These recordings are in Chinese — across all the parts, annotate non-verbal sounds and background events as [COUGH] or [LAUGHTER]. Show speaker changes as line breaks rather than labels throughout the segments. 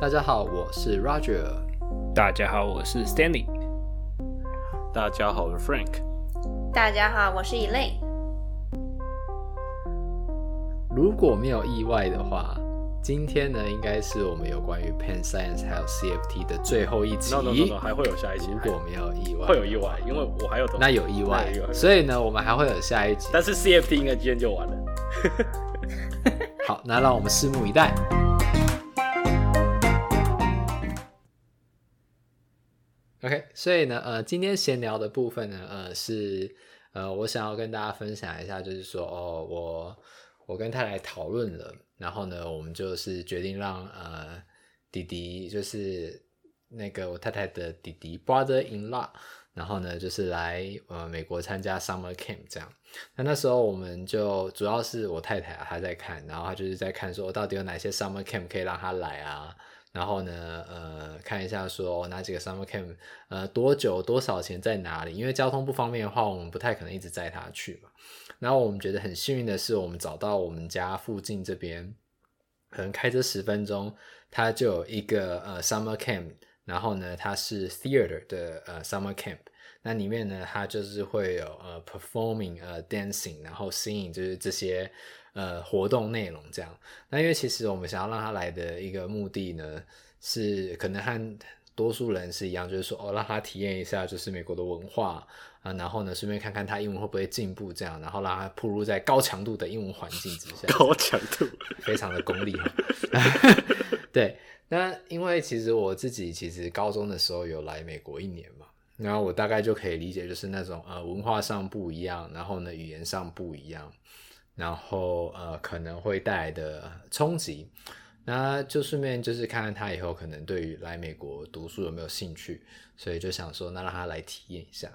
大家好，我是 Roger。
大家好，我是 Stanley。
大家好，我是 Frank。
大家好，我是 Elaine。
如果没有意外的话，今天呢，应该是我们有关于 Pen Science 还有 CFT 的最后一集。
No no no no，还会有下一集。
如果没有意外，
会有意外，因为我还有
那有意外，所以呢，我们还会有下一集。
但是 CFT 应该今天就完了。[LAUGHS]
好，那让我们拭目以待。所以呢，呃，今天闲聊的部分呢，呃，是呃，我想要跟大家分享一下，就是说，哦，我我跟太太讨论了，然后呢，我们就是决定让呃弟弟，就是那个我太太的弟弟 brother-in-law，然后呢，就是来呃美国参加 summer camp 这样。那那时候我们就主要是我太太啊，她在看，然后她就是在看说到底有哪些 summer camp 可以让她来啊。然后呢，呃，看一下说哪几个 summer camp，呃，多久多少钱在哪里？因为交通不方便的话，我们不太可能一直载他去嘛。然后我们觉得很幸运的是，我们找到我们家附近这边，可能开车十分钟，它就有一个呃 summer camp。然后呢，它是 theater 的呃 summer camp。那里面呢，它就是会有呃 performing 呃 dancing，然后 singing，就是这些。呃，活动内容这样。那因为其实我们想要让他来的一个目的呢，是可能和多数人是一样，就是说哦，让他体验一下就是美国的文化啊，然后呢，顺便看看他英文会不会进步这样，然后让他暴露在高强度的英文环境之下。
高强度，
非常的功利。[LAUGHS] 对，那因为其实我自己其实高中的时候有来美国一年嘛，然后我大概就可以理解，就是那种呃文化上不一样，然后呢语言上不一样。然后呃可能会带来的冲击，那就顺便就是看看他以后可能对于来美国读书有没有兴趣，所以就想说那让他来体验一下。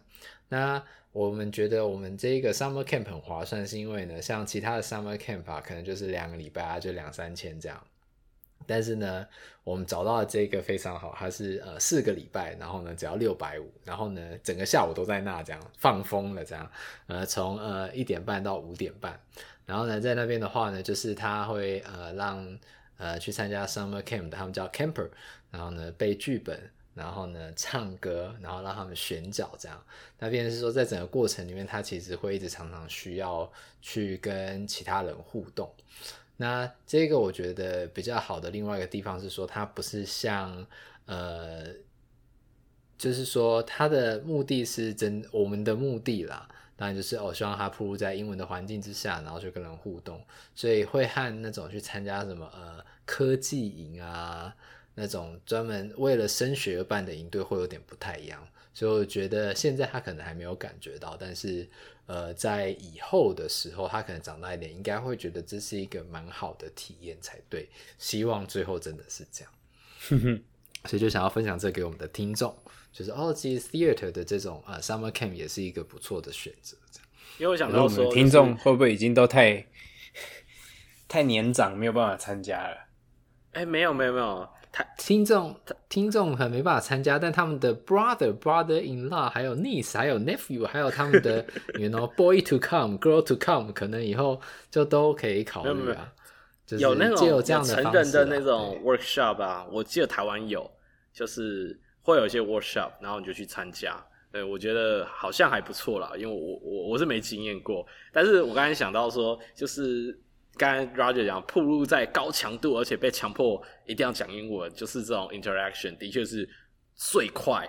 那我们觉得我们这个 summer camp 很划算，是因为呢，像其他的 summer camp 啊，可能就是两个礼拜啊，就两三千这样。但是呢，我们找到的这个非常好，它是呃四个礼拜，然后呢只要六百五，然后呢整个下午都在那这样放风了这样，呃从呃一点半到五点半。然后呢，在那边的话呢，就是他会呃让呃去参加 summer camp 的，他们叫 camper，然后呢背剧本，然后呢唱歌，然后让他们选角这样。那边是说，在整个过程里面，他其实会一直常常需要去跟其他人互动。那这个我觉得比较好的另外一个地方是说，它不是像呃，就是说他的目的是真我们的目的啦。当然就是哦，希望他暴露在英文的环境之下，然后去跟人互动，所以会和那种去参加什么呃科技营啊，那种专门为了升学而办的营队会有点不太一样。所以我觉得现在他可能还没有感觉到，但是呃，在以后的时候，他可能长大一点，应该会觉得这是一个蛮好的体验才对。希望最后真的是这样，[LAUGHS] 所以就想要分享这给我们的听众。就是哦，其实 theater 的这种呃 summer camp 也是一个不错的选择。这样，
因为我想到说，
听众会不会已经都太太年长，没有办法参加了？
哎、欸，没有没有没有，他
听众听众很没办法参加，但他们的 brother brother in law 还有 niece 还有 nephew 还有他们的 you know boy to come girl to come，可能以后就都可以考虑啊。
有那
种
成人的那种 workshop 啊，我记得台湾有，就是。会有一些 workshop，然后你就去参加。对，我觉得好像还不错啦，因为我我我是没经验过。但是我刚才想到说，就是刚才 Roger 讲，暴露在高强度，而且被强迫一定要讲英文，就是这种 interaction，的确是最快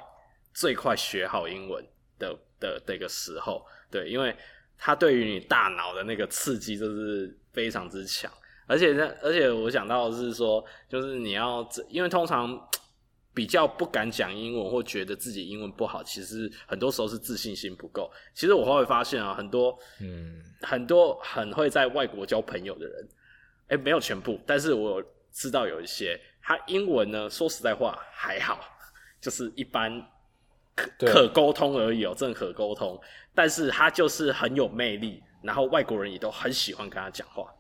最快学好英文的的的一个时候。对，因为它对于你大脑的那个刺激就是非常之强。而且呢，而且我想到的是说，就是你要，因为通常。比较不敢讲英文，或觉得自己英文不好，其实很多时候是自信心不够。其实我后来发现啊，很多，嗯，很多很会在外国交朋友的人，哎、欸，没有全部，但是我知道有一些，他英文呢，说实在话还好，就是一般可可沟通而已哦，真的可沟通，但是他就是很有魅力，然后外国人也都很喜欢跟他讲话。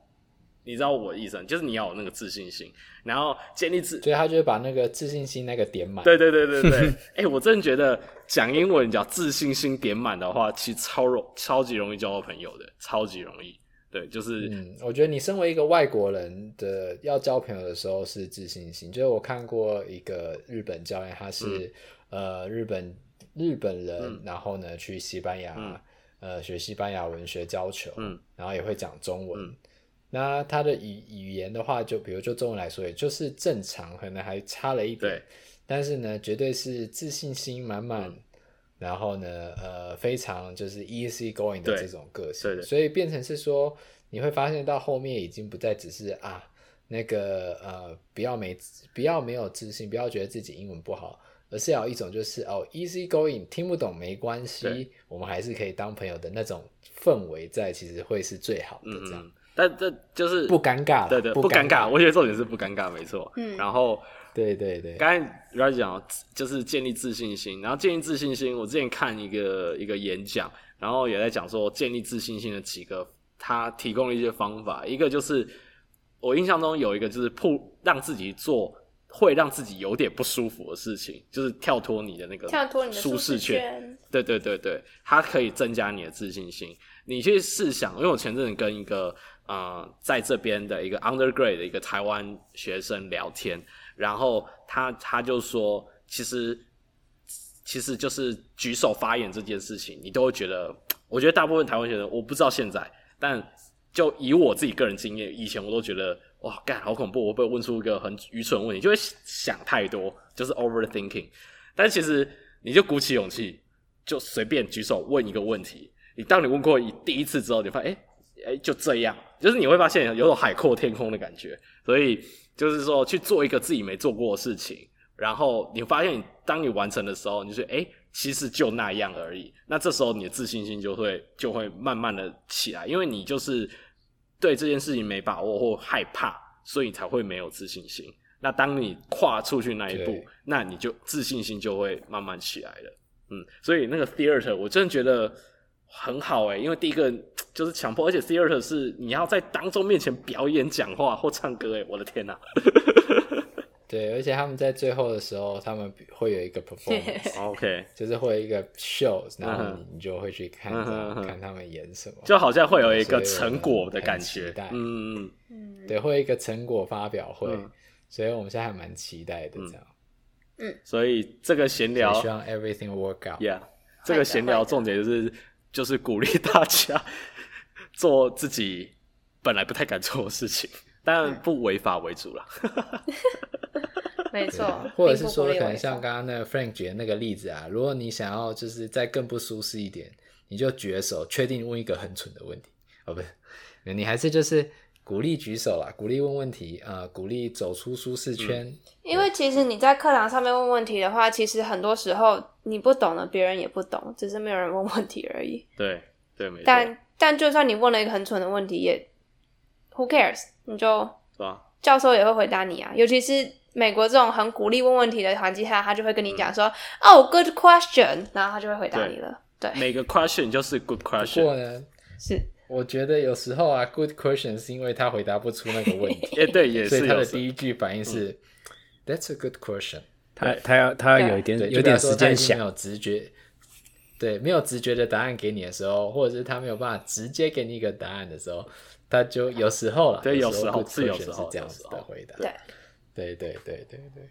你知道我的意思，就是你要有那个自信心，然后建立自，
所以他就会把那个自信心那个点满。
对对对对对，[LAUGHS] 哎、欸，我真的觉得讲英文讲自信心点满的话，其实超容超级容易交到朋友的，超级容易。对，就是
嗯，我觉得你身为一个外国人的要交朋友的时候是自信心。就是我看过一个日本教练，他是、嗯、呃日本日本人，嗯、然后呢去西班牙、嗯、呃学西班牙文学教球，嗯，然后也会讲中文。嗯、那他的语语言的话，就比如就中文来说，也就是正常，可能还差了一点，但是呢，绝对是自信心满满。嗯然后呢，呃，非常就是 easy going 的这种个性，所以变成是说，你会发现到后面已经不再只是啊，那个呃，不要没不要没有自信，不要觉得自己英文不好，而是要一种就是哦，easy going，听不懂没关系，我们还是可以当朋友的那种氛围在，其实会是最好的这样。嗯、
但这就是
不尴尬，
对对，不尴尬。我觉得重点是不尴尬，没错。嗯，然后。
对对对，
刚才 Riley 讲就是建立自信心，然后建立自信心，我之前看一个一个演讲，然后也在讲说建立自信心的几个，他提供了一些方法，一个就是我印象中有一个就是铺让自己做会让自己有点不舒服的事情，就是跳脱你的那个
跳脱你的
舒适圈，对对对对，它可以增加你的自信心。你去试想，因为我前阵子跟一个呃在这边的一个 undergrad 的一个台湾学生聊天。然后他他就说，其实其实就是举手发言这件事情，你都会觉得，我觉得大部分台湾学生，我不知道现在，但就以我自己个人经验，以前我都觉得，哇，干好恐怖，我被问出一个很愚蠢的问题，就会想太多，就是 overthinking。但其实你就鼓起勇气，就随便举手问一个问题。你当你问过一第一次之后，你发现，哎哎，就这样，就是你会发现有种海阔天空的感觉，所以。就是说去做一个自己没做过的事情，然后你发现，当你完成的时候，你就说，诶，其实就那样而已。那这时候你的自信心就会就会慢慢的起来，因为你就是对这件事情没把握或害怕，所以才会没有自信心。那当你跨出去那一步，那你就自信心就会慢慢起来了。嗯，所以那个 theater 我真的觉得。很好哎，因为第一个就是强迫，而且 theater 是你要在当众面前表演、讲话或唱歌哎，我的天哪！[LAUGHS]
对，而且他们在最后的时候，他们会有一个 performance，OK，就是会有一个 show，然后你就会去看，看他们演什么，
就好像会有一个成果的感觉，
嗯嗯，对，会有一个成果发表会，所以我们现在还蛮期待的这样，
嗯，所以这个闲聊
希望 everything work out，yeah，
这个闲聊重点就是。就是鼓励大家做自己本来不太敢做的事情，但不违法为主了。[LAUGHS]
没错，
或者是说，可能像刚刚那个 Frank 举的那个例子啊，如果你想要就是再更不舒适一点，你就举手，确定问一个很蠢的问题哦，不是，你还是就是鼓励举手啦，鼓励问问题，呃，鼓励走出舒适圈。嗯、
因为其实你在课堂上面问问题的话，其实很多时候。你不懂的，别人也不懂，只是没有人问问题而已。
对对，没错。
但但就算你问了一个很蠢的问题，也 Who cares？你就？教授也会回答你啊。尤其是美国这种很鼓励问问题的环境下，他就会跟你讲说：“哦、嗯 oh,，good question。”然后他就会回答你了。对，对
每个 question 就是 good question。
不过呢，是我觉得有时候啊，good question 是因为他回答不出那个问题。
也 [LAUGHS] 对，也是。
所以他的第一句反应是、嗯、：“That's a good question。”
他他要他要有一点有点时间想，
没有直觉，对，没有直觉的答案给你的时候，或者是他没有办法直接给你一个答案的时候，他就有时候了，
对，有
时候
是有时
候是这样子的回答，对，对对对对对。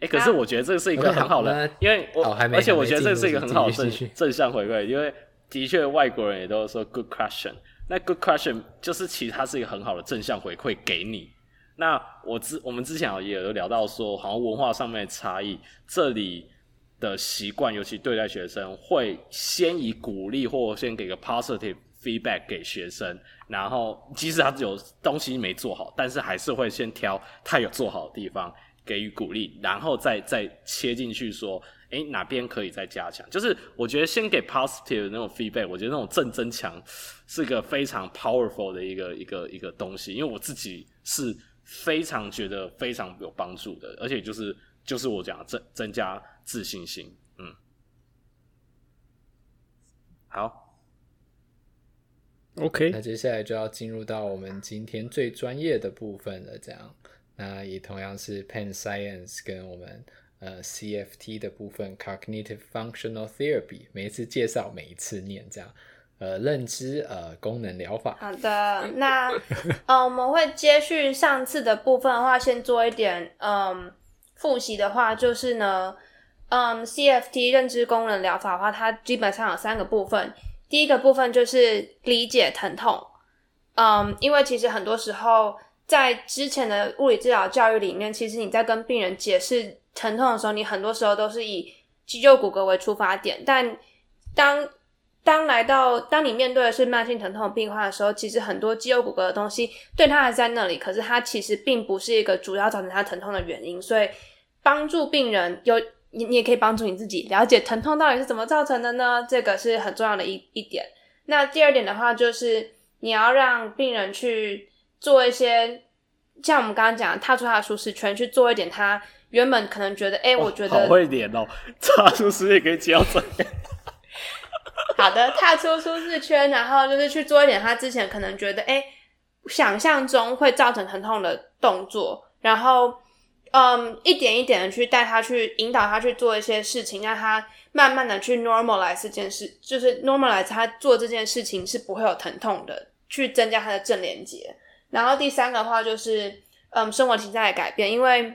哎，可是我觉得这是一个很好的，因为我而且我觉得这是一个很好的正正向回馈，因为的确外国人也都说 good question，那 good question 就是其实它是一个很好的正向回馈给你。那我之我们之前也有聊到说，好像文化上面的差异，这里的习惯，尤其对待学生，会先以鼓励或先给个 positive feedback 给学生，然后即使他有东西没做好，但是还是会先挑他有做好的地方给予鼓励，然后再再切进去说，诶，哪边可以再加强？就是我觉得先给 positive 的那种 feedback，我觉得那种正增强是个非常 powerful 的一个一个一个东西，因为我自己是。非常觉得非常有帮助的，而且就是就是我讲增增加自信心，嗯，好
，OK，
那接下来就要进入到我们今天最专业的部分了，这样，那也同样是 Penn Science 跟我们呃 CFT 的部分，Cognitive Functional Therapy，每一次介绍每一次念这样，呃认知呃功能疗法。
好的，那呃我们会接续上次的部分的话，先做一点嗯复习的话，就是呢，嗯 CFT 认知功能疗法的话，它基本上有三个部分。第一个部分就是理解疼痛，嗯，因为其实很多时候在之前的物理治疗教育里面，其实你在跟病人解释疼痛的时候，你很多时候都是以肌肉骨骼为出发点，但当当来到当你面对的是慢性疼痛的病患的时候，其实很多肌肉骨骼的东西对他还在那里，可是它其实并不是一个主要造成他疼痛的原因。所以帮助病人有你，你也可以帮助你自己了解疼痛到底是怎么造成的呢？这个是很重要的一一点。那第二点的话，就是你要让病人去做一些像我们刚刚讲的，踏出他的舒适圈，去做一点他原本可能觉得，哎、欸，我觉得
好会点哦，[LAUGHS] 踏出舒适圈可以教这样。
好的，踏出舒适圈，然后就是去做一点他之前可能觉得，哎，想象中会造成疼痛的动作，然后，嗯，一点一点的去带他去引导他去做一些事情，让他慢慢的去 normalize 这件事，就是 normalize 他做这件事情是不会有疼痛的，去增加他的正连接。然后第三个的话就是，嗯，生活形态的改变，因为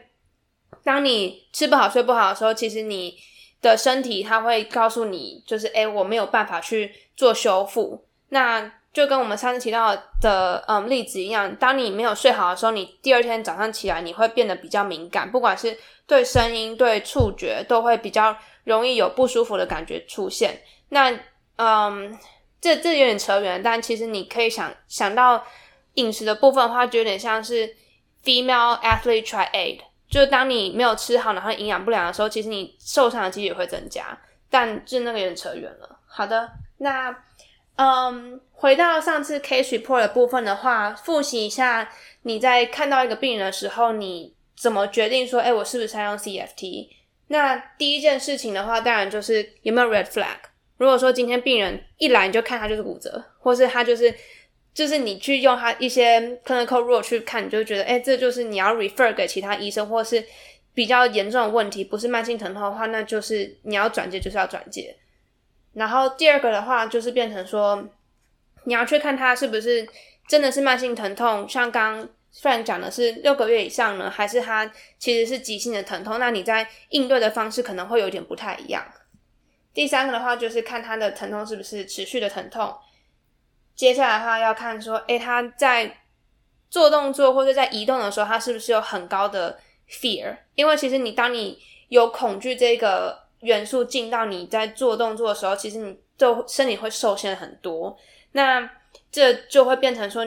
当你吃不好睡不好的时候，其实你。的身体，它会告诉你，就是诶、我没有办法去做修复。那就跟我们上次提到的嗯例子一样，当你没有睡好的时候，你第二天早上起来，你会变得比较敏感，不管是对声音、对触觉，都会比较容易有不舒服的感觉出现。那嗯，这这有点扯远，但其实你可以想想到饮食的部分的话，就有点像是 female athlete triad。就是当你没有吃好，然后营养不良的时候，其实你受伤的几率会增加。但就那个有点扯远了。好的，那嗯，回到上次 case report 的部分的话，复习一下你在看到一个病人的时候，你怎么决定说，哎，我是不是要用 CFT？那第一件事情的话，当然就是有没有 red flag。如果说今天病人一来你就看他就是骨折，或是他就是。就是你去用他一些 clinical rule 去看，你就觉得，哎，这就是你要 refer 给其他医生，或是比较严重的问题，不是慢性疼痛的话，那就是你要转介，就是要转介。然后第二个的话，就是变成说，你要去看他是不是真的是慢性疼痛，像刚刚 Frank 讲的是六个月以上呢，还是他其实是急性的疼痛？那你在应对的方式可能会有点不太一样。第三个的话，就是看他的疼痛是不是持续的疼痛。接下来的话要看说，诶，他在做动作或者在移动的时候，他是不是有很高的 fear？因为其实你当你有恐惧这个元素进到你在做动作的时候，其实你就身体会受限很多。那这就会变成说，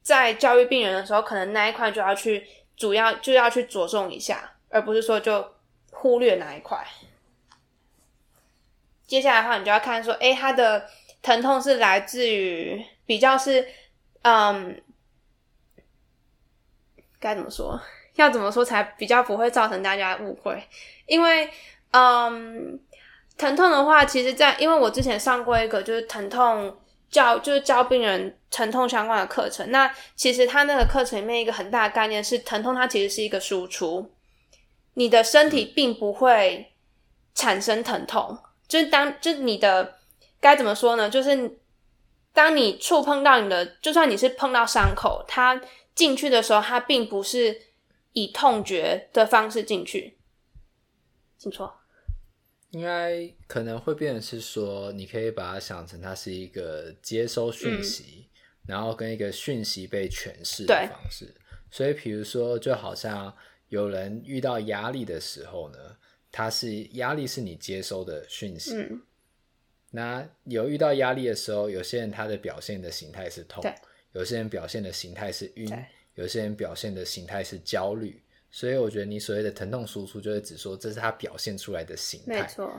在教育病人的时候，可能那一块就要去主要就要去着重一下，而不是说就忽略哪一块。接下来的话，你就要看说，诶，他的。疼痛是来自于比较是，嗯，该怎么说？要怎么说才比较不会造成大家误会？因为，嗯，疼痛的话，其实在，因为我之前上过一个就是疼痛教，就是教病人疼痛相关的课程。那其实他那个课程里面一个很大的概念是，疼痛它其实是一个输出，你的身体并不会产生疼痛，就是当就是你的。该怎么说呢？就是当你触碰到你的，就算你是碰到伤口，它进去的时候，它并不是以痛觉的方式进去。请说。
应该可能会变成是说，你可以把它想成它是一个接收讯息，嗯、然后跟一个讯息被诠释的方式。所以，比如说，就好像有人遇到压力的时候呢，它是压力是你接收的讯息。嗯那有遇到压力的时候，有些人他的表现的形态是痛，有些人表现的形态是晕，有些人表现的形态是焦虑。所以我觉得你所谓的疼痛输出，就是指说这是他表现出来的形态。没错，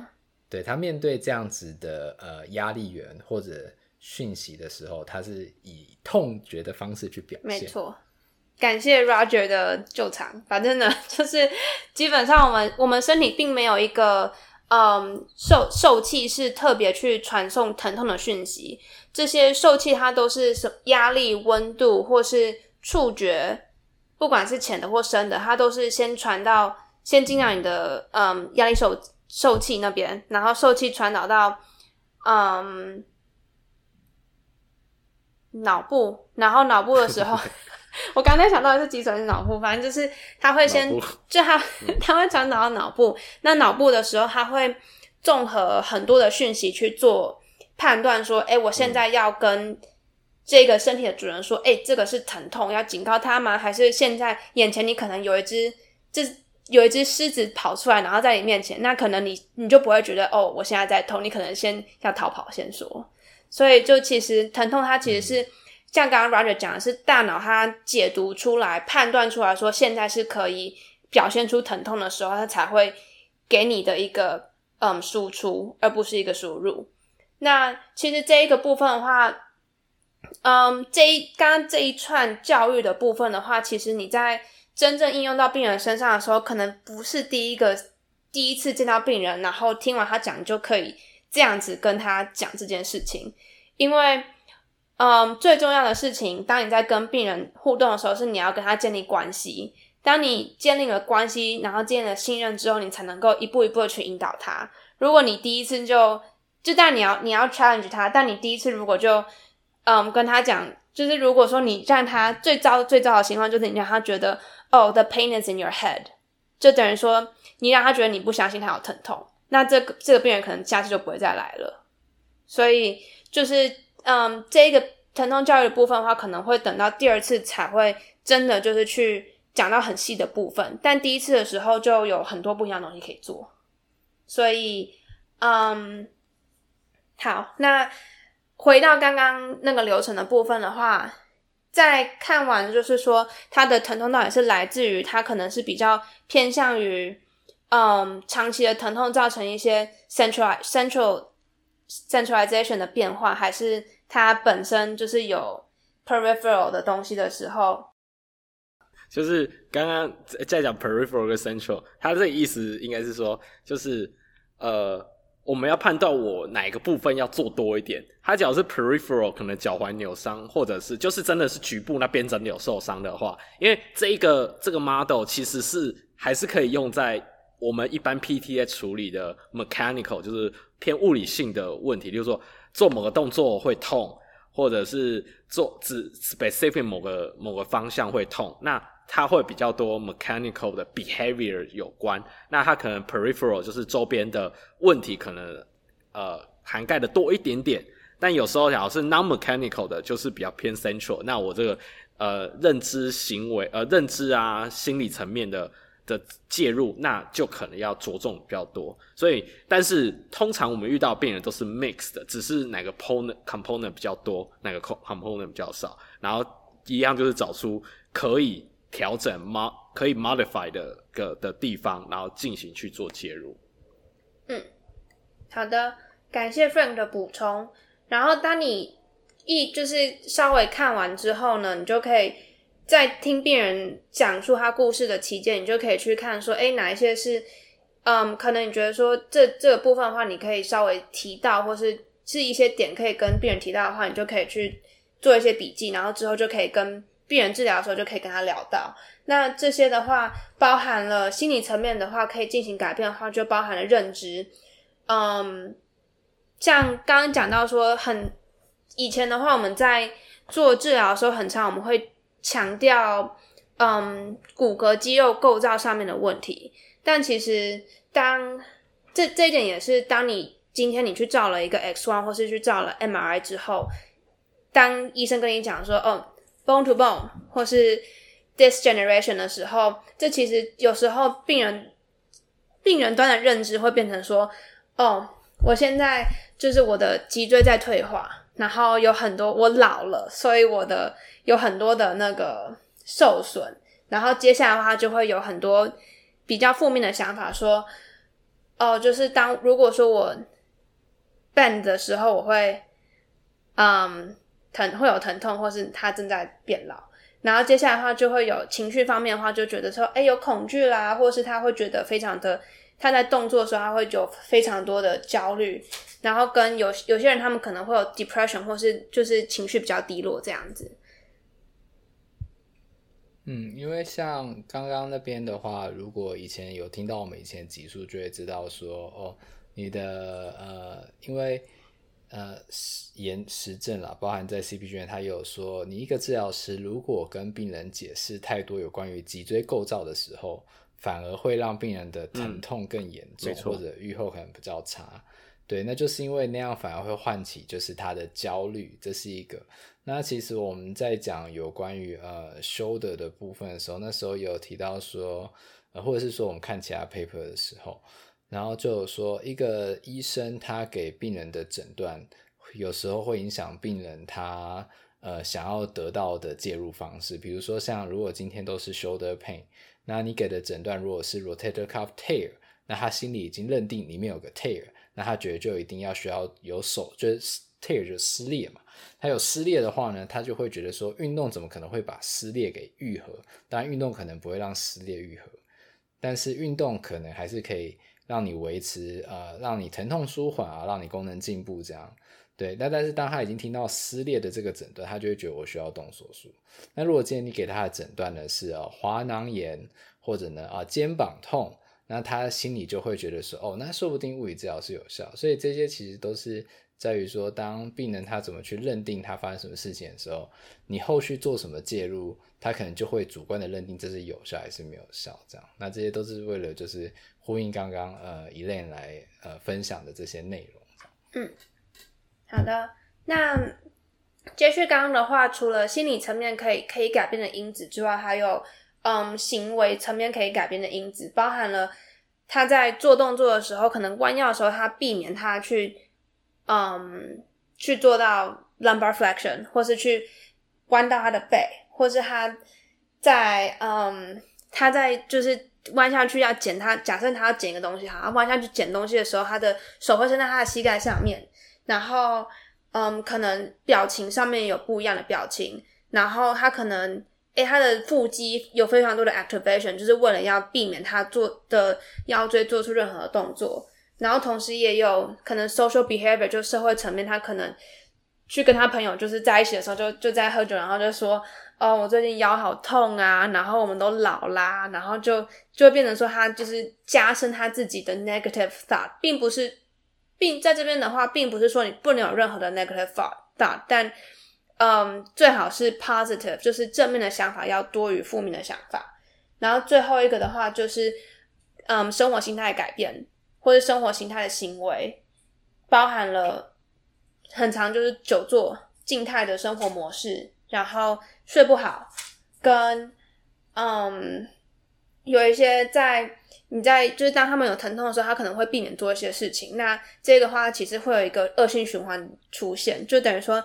对，他面对这样子的呃压力源或者讯息的时候，他是以痛觉的方式去表现。没错，
感谢 Roger 的救场。反正呢，就是基本上我们我们身体并没有一个。嗯，受受器是特别去传送疼痛的讯息，这些受器它都是什压力、温度或是触觉，不管是浅的或深的，它都是先传到先进到你的嗯压力受受器那边，然后受器传导到嗯脑部，然后脑部的时候，[LAUGHS] [LAUGHS] 我刚才想到的是脊髓是脑部，反正就是它会先就它 [LAUGHS] 它会传导到脑部，那脑部的时候，它会综合很多的讯息去做判断，说，哎，我现在要跟这个身体的主人说，哎，这个是疼痛，要警告他吗？还是现在眼前你可能有一只这。有一只狮子跑出来，然后在你面前，那可能你你就不会觉得哦，我现在在痛，你可能先要逃跑先说。所以就其实疼痛它其实是、嗯、像刚刚 Roger 讲的是大脑它解读出来、判断出来说现在是可以表现出疼痛的时候，它才会给你的一个嗯输出，而不是一个输入。那其实这一个部分的话，嗯，这一刚刚这一串教育的部分的话，其实你在。真正应用到病人身上的时候，可能不是第一个第一次见到病人，然后听完他讲就可以这样子跟他讲这件事情。因为，嗯，最重要的事情，当你在跟病人互动的时候，是你要跟他建立关系。当你建立了关系，然后建立了信任之后，你才能够一步一步的去引导他。如果你第一次就就但你要你要 challenge 他，但你第一次如果就嗯跟他讲，就是如果说你让他最糟最糟的情况，就是你让他觉得。哦、，the pain is in your head，就等于说你让他觉得你不相信他有疼痛，那这个这个病人可能下次就不会再来了。所以就是，嗯，这个疼痛教育的部分的话，可能会等到第二次才会真的就是去讲到很细的部分，但第一次的时候就有很多不一样的东西可以做。所以，嗯，好，那回到刚刚那个流程的部分的话。在看完，就是说他的疼痛到底是来自于他可能是比较偏向于，嗯，长期的疼痛造成一些 central central centralization 的变化，还是它本身就是有 peripheral 的东西的时候，
就是刚刚在讲 peripheral 跟 central，他这个意思应该是说，就是呃。我们要判断我哪个部分要做多一点。他假如是 peripheral，可能脚踝扭伤，或者是就是真的是局部那边整有受伤的话，因为这一个这个 model 其实是还是可以用在我们一般 PTA 处理的 mechanical，就是偏物理性的问题，例如说做某个动作会痛，或者是做只 specific 某个某个方向会痛，那。它会比较多 mechanical 的 behavior 有关，那它可能 peripheral 就是周边的问题可能呃涵盖的多一点点，但有时候假如是 non-mechanical 的，就是比较偏 central。那我这个呃认知行为呃认知啊心理层面的的介入，那就可能要着重比较多。所以，但是通常我们遇到病人都是 mixed 的，只是哪个 component component 比较多，哪个 component 比较少，然后一样就是找出可以。调整 mod 可以 modify 的个的地方，然后进行去做介入。
嗯，好的，感谢 Frank 的补充。然后当你一就是稍微看完之后呢，你就可以在听病人讲述他故事的期间，你就可以去看说，诶，哪一些是嗯，可能你觉得说这这个部分的话，你可以稍微提到，或是是一些点可以跟病人提到的话，你就可以去做一些笔记，然后之后就可以跟。病人治疗的时候就可以跟他聊到，那这些的话包含了心理层面的话，可以进行改变的话，就包含了认知。嗯，像刚刚讲到说，很以前的话，我们在做治疗的时候，很常我们会强调，嗯，骨骼肌肉构造上面的问题。但其实当这这一点也是，当你今天你去照了一个 X 光或是去照了 MRI 之后，当医生跟你讲说，哦。bone to bone 或是 “this generation 的时候，这其实有时候病人病人端的认知会变成说，哦，我现在就是我的脊椎在退化，然后有很多我老了，所以我的有很多的那个受损，然后接下来的话就会有很多比较负面的想法，说，哦，就是当如果说我 bend 的时候，我会，嗯。疼会有疼痛，或是他正在变老，然后接下来的话就会有情绪方面的话，就觉得说，哎，有恐惧啦，或是他会觉得非常的，他在动作的时候他会有非常多的焦虑，然后跟有有些人他们可能会有 depression，或是就是情绪比较低落这样子。
嗯，因为像刚刚那边的话，如果以前有听到我们以前集数，就会知道说，哦，你的呃，因为。呃研实证啦，包含在 CP 卷，他有说，你一个治疗师如果跟病人解释太多有关于脊椎构造的时候，反而会让病人的疼痛更严重，嗯、或者愈后可能比较差。对，那就是因为那样反而会唤起就是他的焦虑，这是一个。那其实我们在讲有关于呃 shoulder 的部分的时候，那时候有提到说，呃，或者是说我们看其他 paper 的时候。然后就有说，一个医生他给病人的诊断，有时候会影响病人他呃想要得到的介入方式。比如说，像如果今天都是 shoulder pain，那你给的诊断如果是 rotator cuff tear，那他心里已经认定里面有个 tear，那他觉得就一定要需要有手，就是 tear 就撕裂嘛。他有撕裂的话呢，他就会觉得说，运动怎么可能会把撕裂给愈合？当然，运动可能不会让撕裂愈合，但是运动可能还是可以。让你维持呃，让你疼痛舒缓啊，让你功能进步这样，对。那但是当他已经听到撕裂的这个诊断，他就会觉得我需要动手术。那如果今天你给他的诊断呢是呃滑囊炎或者呢啊、肩膀痛，那他心里就会觉得说哦，那说不定物理治疗是有效。所以这些其实都是。在于说，当病人他怎么去认定他发生什么事情的时候，你后续做什么介入，他可能就会主观的认定这是有效还是没有效。这样，那这些都是为了就是呼应刚刚呃 Elaine 来呃分享的这些内容。
嗯，好的。那接续刚刚的话，除了心理层面可以可以改变的因子之外，还有嗯行为层面可以改变的因子，包含了他在做动作的时候，可能弯腰的时候，他避免他去。嗯，去做到 lumbar flexion，或是去弯到他的背，或是他在嗯，他在就是弯下去要捡他，假设他要捡一个东西，好，弯下去捡东西的时候，他的手会伸在他的膝盖上面，然后嗯，可能表情上面有不一样的表情，然后他可能诶、他的腹肌有非常多的 activation，就是为了要避免他做的腰椎做出任何的动作。然后同时也有可能 social behavior，就社会层面，他可能去跟他朋友就是在一起的时候就就在喝酒，然后就说哦，我最近腰好痛啊，然后我们都老啦，然后就就变成说他就是加深他自己的 negative thought，并不是，并在这边的话，并不是说你不能有任何的 negative thought，但嗯，最好是 positive，就是正面的想法要多于负面的想法。然后最后一个的话就是嗯，生活心态改变。或者生活形态的行为，包含了很长就是久坐静态的生活模式，然后睡不好，跟嗯有一些在你在就是当他们有疼痛的时候，他可能会避免做一些事情。那这个话，其实会有一个恶性循环出现，就等于说，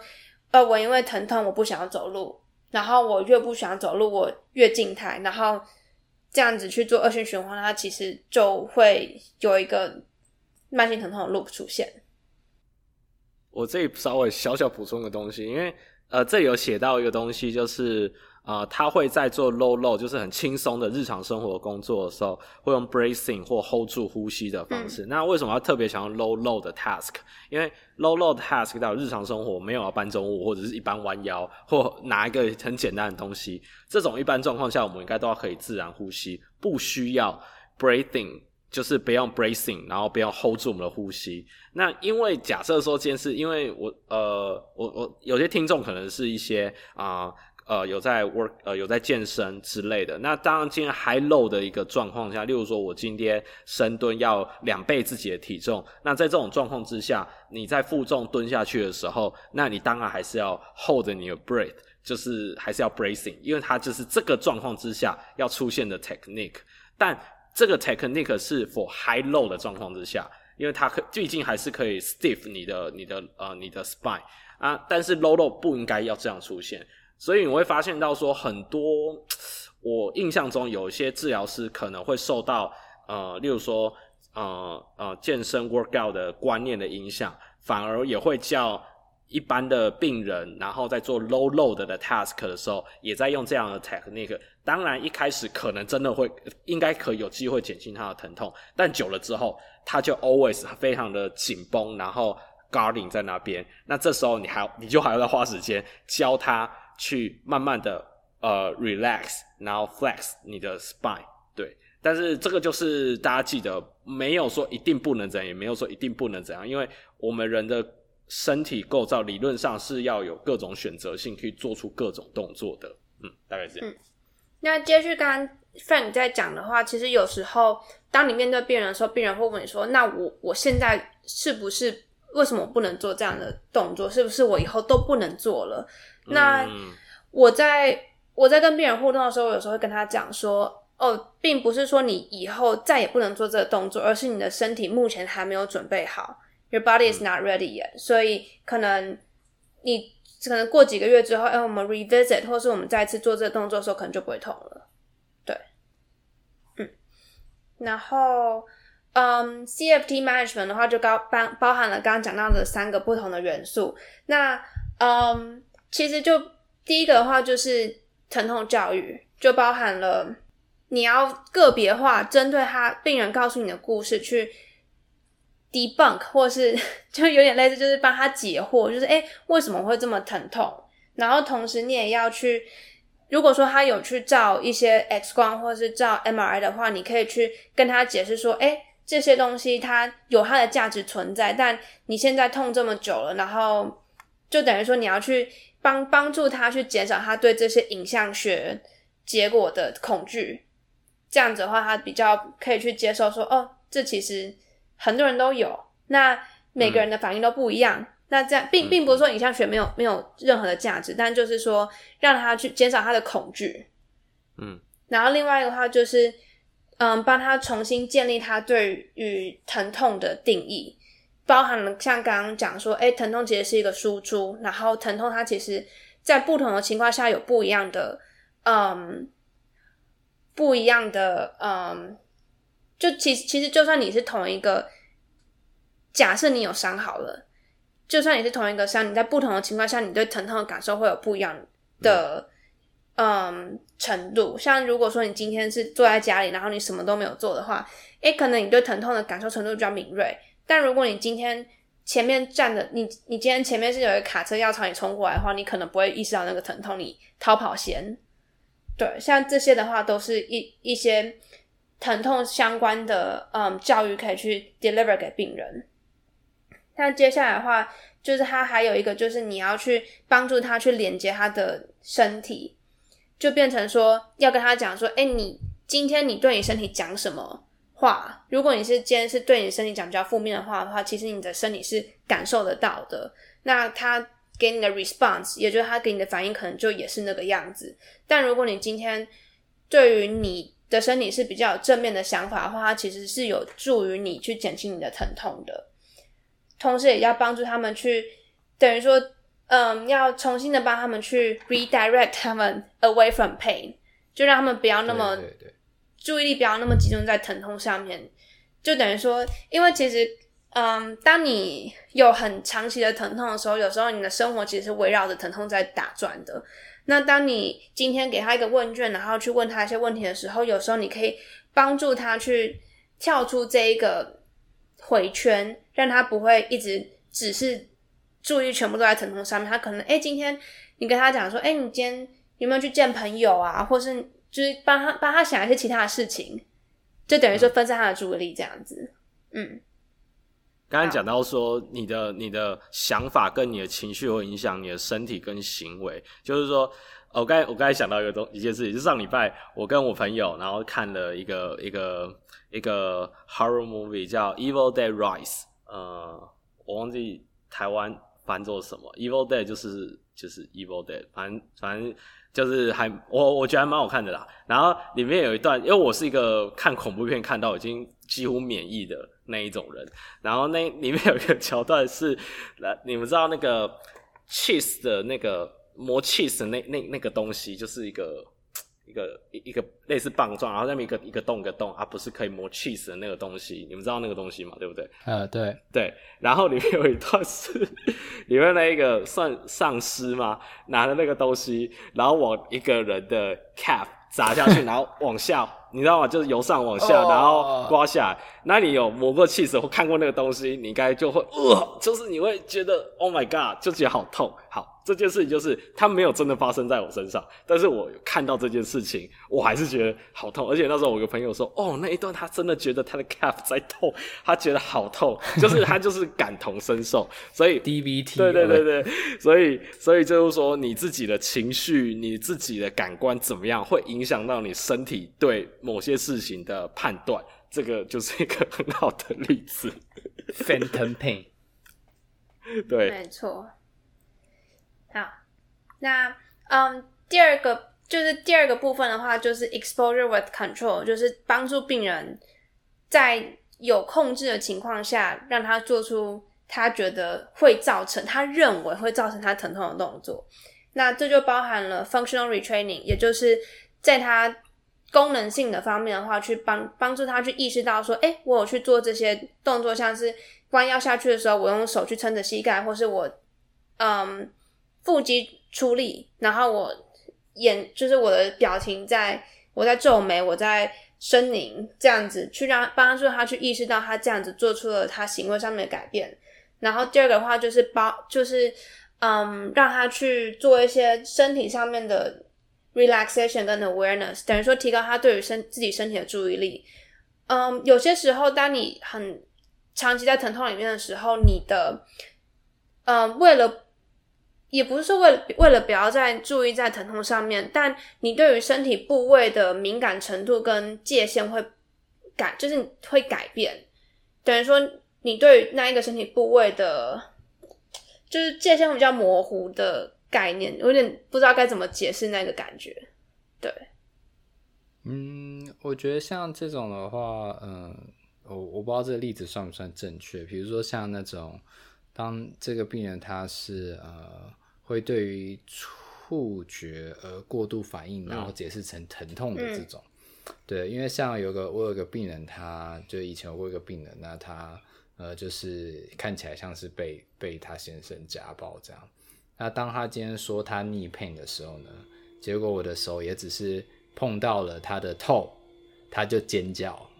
呃，我因为疼痛我不想要走路，然后我越不想走路，我越静态，然后。这样子去做恶性循环，它其实就会有一个慢性疼痛的 loop 出现。
我这里稍微小小补充个东西，因为呃，这里有写到一个东西，就是。啊、呃，他会在做 low load，就是很轻松的日常生活工作的时候，会用 bracing 或 hold 住呼吸的方式。嗯、那为什么要特别想要 low load 的 task？因为 low load task 到日常生活没有要搬重物，或者是一般弯腰或拿一个很简单的东西，这种一般状况下，我们应该都要可以自然呼吸，不需要 breathing，就是不用 bracing，然后不用 hold 住我们的呼吸。那因为假设说今天是因为我呃，我我有些听众可能是一些啊。呃呃，有在 work，呃，有在健身之类的。那当然，今天 high low 的一个状况下，例如说，我今天深蹲要两倍自己的体重，那在这种状况之下，你在负重蹲下去的时候，那你当然还是要 hold 你的 breath，就是还是要 bracing，因为它就是这个状况之下要出现的 technique。但这个 technique 是 for high low 的状况之下，因为它可毕竟还是可以 stiff 你的、你的、呃、你的 spine 啊。但是 low low 不应该要这样出现。所以你会发现到说，很多我印象中有一些治疗师可能会受到呃，例如说呃呃健身 workout 的观念的影响，反而也会叫一般的病人，然后在做 low load 的 task 的时候，也在用这样的 technique。当然一开始可能真的会应该可以有机会减轻他的疼痛，但久了之后，他就 always 非常的紧绷，然后 guarding 在那边。那这时候你还你就还要再花时间教他。去慢慢的呃 relax，然后 flex 你的 spine，对，但是这个就是大家记得，没有说一定不能怎样，也没有说一定不能怎样，因为我们人的身体构造理论上是要有各种选择性，可以做出各种动作的。嗯，大概是这样。嗯，
那接续刚刚 Frank 在讲的话，其实有时候当你面对病人的时候，病人会问你说：“那我我现在是不是为什么不能做这样的动作？是不是我以后都不能做了？”那我在我在跟病人互动的时候，我有时候会跟他讲说：“哦，并不是说你以后再也不能做这个动作，而是你的身体目前还没有准备好。” Your body is not ready yet，、嗯、所以可能你可能过几个月之后，哎、欸，我们 revisit，或是我们再次做这个动作的时候，可能就不会痛了。对，嗯，然后，嗯，CFT management 的话，就包包包含了刚刚讲到的三个不同的元素。那，嗯，其实就第一个的话，就是疼痛教育，就包含了你要个别化，针对他病人告诉你的故事去。debunk 或是 [LAUGHS] 就有点类似，就是帮他解惑，就是诶，为什么会这么疼痛？然后同时你也要去，如果说他有去照一些 X 光或是照 MRI 的话，你可以去跟他解释说，诶，这些东西它有它的价值存在，但你现在痛这么久了，然后就等于说你要去帮帮助他去减少他对这些影像学结果的恐惧，这样子的话，他比较可以去接受说，哦，这其实。很多人都有，那每个人的反应都不一样。嗯、那这样并并不是说影像学没有没有任何的价值，但就是说让他去减少他的恐惧。嗯，然后另外一个话就是，嗯，帮他重新建立他对于疼痛的定义，包含了像刚刚讲说，诶，疼痛其实是一个输出，然后疼痛它其实在不同的情况下有不一样的，嗯，不一样的，嗯。就其实其实就算你是同一个，假设你有伤好了，就算你是同一个伤，你在不同的情况下，你对疼痛的感受会有不一样的嗯，程度。像如果说你今天是坐在家里，然后你什么都没有做的话，诶，可能你对疼痛的感受程度比较敏锐。但如果你今天前面站的你，你今天前面是有一个卡车要朝你冲过来的话，你可能不会意识到那个疼痛，你逃跑先。对，像这些的话，都是一一些。疼痛相关的嗯教育可以去 deliver 给病人。那接下来的话，就是他还有一个，就是你要去帮助他去连接他的身体，就变成说要跟他讲说，哎，你今天你对你身体讲什么话？如果你是今天是对你身体讲比较负面的话的话，其实你的身体是感受得到的。那他给你的 response，也就是他给你的反应，可能就也是那个样子。但如果你今天对于你的身体是比较有正面的想法的话，它其实是有助于你去减轻你的疼痛的，同时也要帮助他们去，等于说，嗯，要重新的帮他们去 redirect 他们 away from pain，就让他们不要那么注意力不要那么集中在疼痛上面，就等于说，因为其实，嗯，当你有很长期的疼痛的时候，有时候你的生活其实是围绕着疼痛在打转的。那当你今天给他一个问卷，然后去问他一些问题的时候，有时候你可以帮助他去跳出这一个回圈，让他不会一直只是注意全部都在疼痛上面。他可能，诶，今天你跟他讲说，诶，你今天有没有去见朋友啊？或是就是帮他帮他想一些其他的事情，就等于说分散他的注意力这样子。嗯，
刚才讲到说，你的你的想法跟你的情绪会影响你的身体跟行为，就是说，我刚才我刚才想到一个东一件事情，就是上礼拜我跟我朋友然后看了一个一个一个 horror movie 叫《Evil Dead Rise》，呃，我忘记台湾翻作什么，《Evil Dead》就是就是 Evil Dead，反正反正就是还我我觉得还蛮好看的啦。然后里面有一段，因为我是一个看恐怖片看到已经几乎免疫的。那一种人，然后那里面有一个桥段是，来，你们知道那个 cheese 的那个磨 cheese 的那那那个东西，就是一个个一一个类似棒状，然后那么一个一个洞一个洞，而、啊、不是可以磨 cheese 的那个东西，你们知道那个东西吗？对不对？
呃，对
对。然后里面有一段是，里面那一个算丧尸吗？拿着那个东西，然后往一个人的 cap 砸下去，[LAUGHS] 然后往下。你知道吗？就是由上往下，oh. 然后刮下来。那你有磨过气死或看过那个东西，你应该就会，呃，就是你会觉得，Oh my God，就觉得好痛。好，这件事情就是它没有真的发生在我身上，但是我看到这件事情，我还是觉得好痛。而且那时候我有个朋友说，哦，那一段他真的觉得他的 calf 在痛，他觉得好痛，就是他就是感同身受。[LAUGHS] 所以
DVT，
对对对对，所以所以就是说你自己的情绪、你自己的感官怎么样，会影响到你身体对某些事情的判断。这个就是一个很好的例子
，Phantom Pain。
对，没错。那嗯，第二个就是第二个部分的话，就是 exposure with control，就是帮助病人在有控制的情况下，让他做出他觉得会造成他认为会造成他疼痛的动作。那这就包含了 functional retraining，也就是在他功能性的方面的话，去帮帮助他去意识到说，哎，我有去做这些动作，像是弯腰下去的时候，我用手去撑着膝盖，或是我嗯。腹肌出力，然后我眼就是我的表情在，我在皱眉，我在呻吟，这样子去让帮助他去意识到他这样子做出了他行为上面的改变。然后第二个的话就是包，就是嗯，让他去做一些身体上面的 relaxation 跟 awareness，等于说提高他对于身自己身体的注意力。嗯，有些时候当你很长期在疼痛里面的时候，你的嗯为了也不是说为了为了不要再注意在疼痛上面，但你对于身体部位的敏感程度跟界限会改，就是会改变。等于说，你对于那一个身体部位的，就是界限比较模糊的概念，有点不知道该怎么解释那个感觉。对，
嗯，我觉得像这种的话，嗯，我我不知道这个例子算不算正确。比如说像那种。当这个病人他是呃会对于触觉而过度反应，然后解释成疼痛的这种，嗯、对，因为像有个我有个病人，他就以前有过一个病人，那他呃就是看起来像是被被他先生家暴这样，那当他今天说他 knee pain 的时候呢，结果我的手也只是碰到了他的 toe，他就尖叫。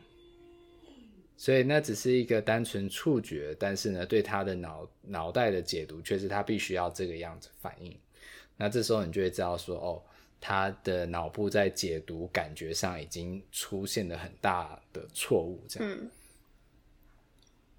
所以那只是一个单纯触觉，但是呢，对他的脑脑袋的解读却是他必须要这个样子反应。那这时候你就会知道说，哦，他的脑部在解读感觉上已经出现了很大的错误。这样。嗯。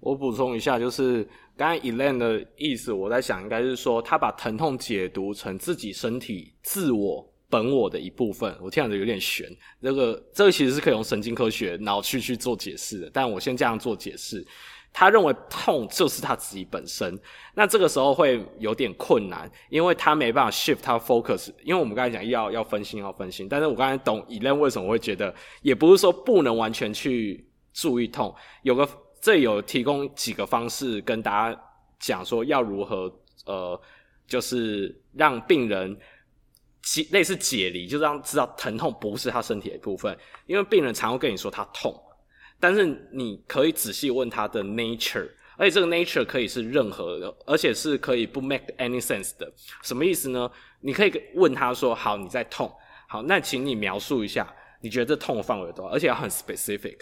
我补充一下，就是刚才 Elaine 的意思，我在想应该是说，他把疼痛解读成自己身体自我。本我的一部分，我听着有点玄。这个这个其实是可以用神经科学脑去去做解释的，但我先这样做解释。他认为痛就是他自己本身，那这个时候会有点困难，因为他没办法 shift 他 focus。因为我们刚才讲要要分心要分心，但是我刚才懂 Elen 为什么会觉得，也不是说不能完全去注意痛。有个这有提供几个方式跟大家讲说要如何呃，就是让病人。解类似解离，就是让知道疼痛不是他身体的一部分。因为病人常会跟你说他痛，但是你可以仔细问他的 nature，而且这个 nature 可以是任何的，而且是可以不 make any sense 的。什么意思呢？你可以问他说：“好，你在痛，好，那请你描述一下，你觉得这痛的范围有多少？而且要很 specific，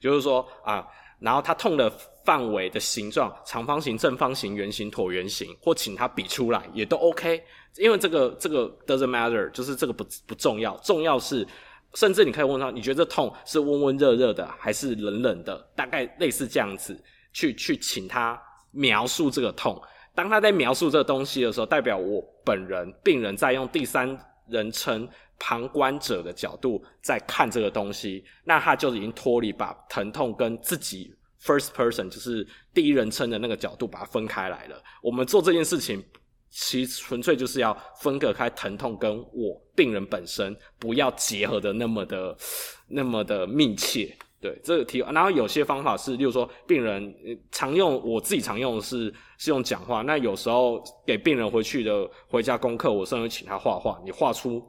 就是说啊。”然后他痛的范围的形状，长方形、正方形、圆形、椭圆形，或请他比出来也都 OK，因为这个这个 doesn't matter，就是这个不不重要，重要是，甚至你可以问他，你觉得这痛是温温热热的，还是冷冷的？大概类似这样子，去去请他描述这个痛。当他在描述这个东西的时候，代表我本人病人在用第三人称。旁观者的角度在看这个东西，那他就已经脱离把疼痛跟自己 first person 就是第一人称的那个角度把它分开来了。我们做这件事情，其实纯粹就是要分隔开疼痛跟我病人本身，不要结合的那么的那么的密切。对，这个题，然后有些方法是，例如说病人常用，我自己常用的是是用讲话。那有时候给病人回去的回家功课，我甚至请他画画，你画出。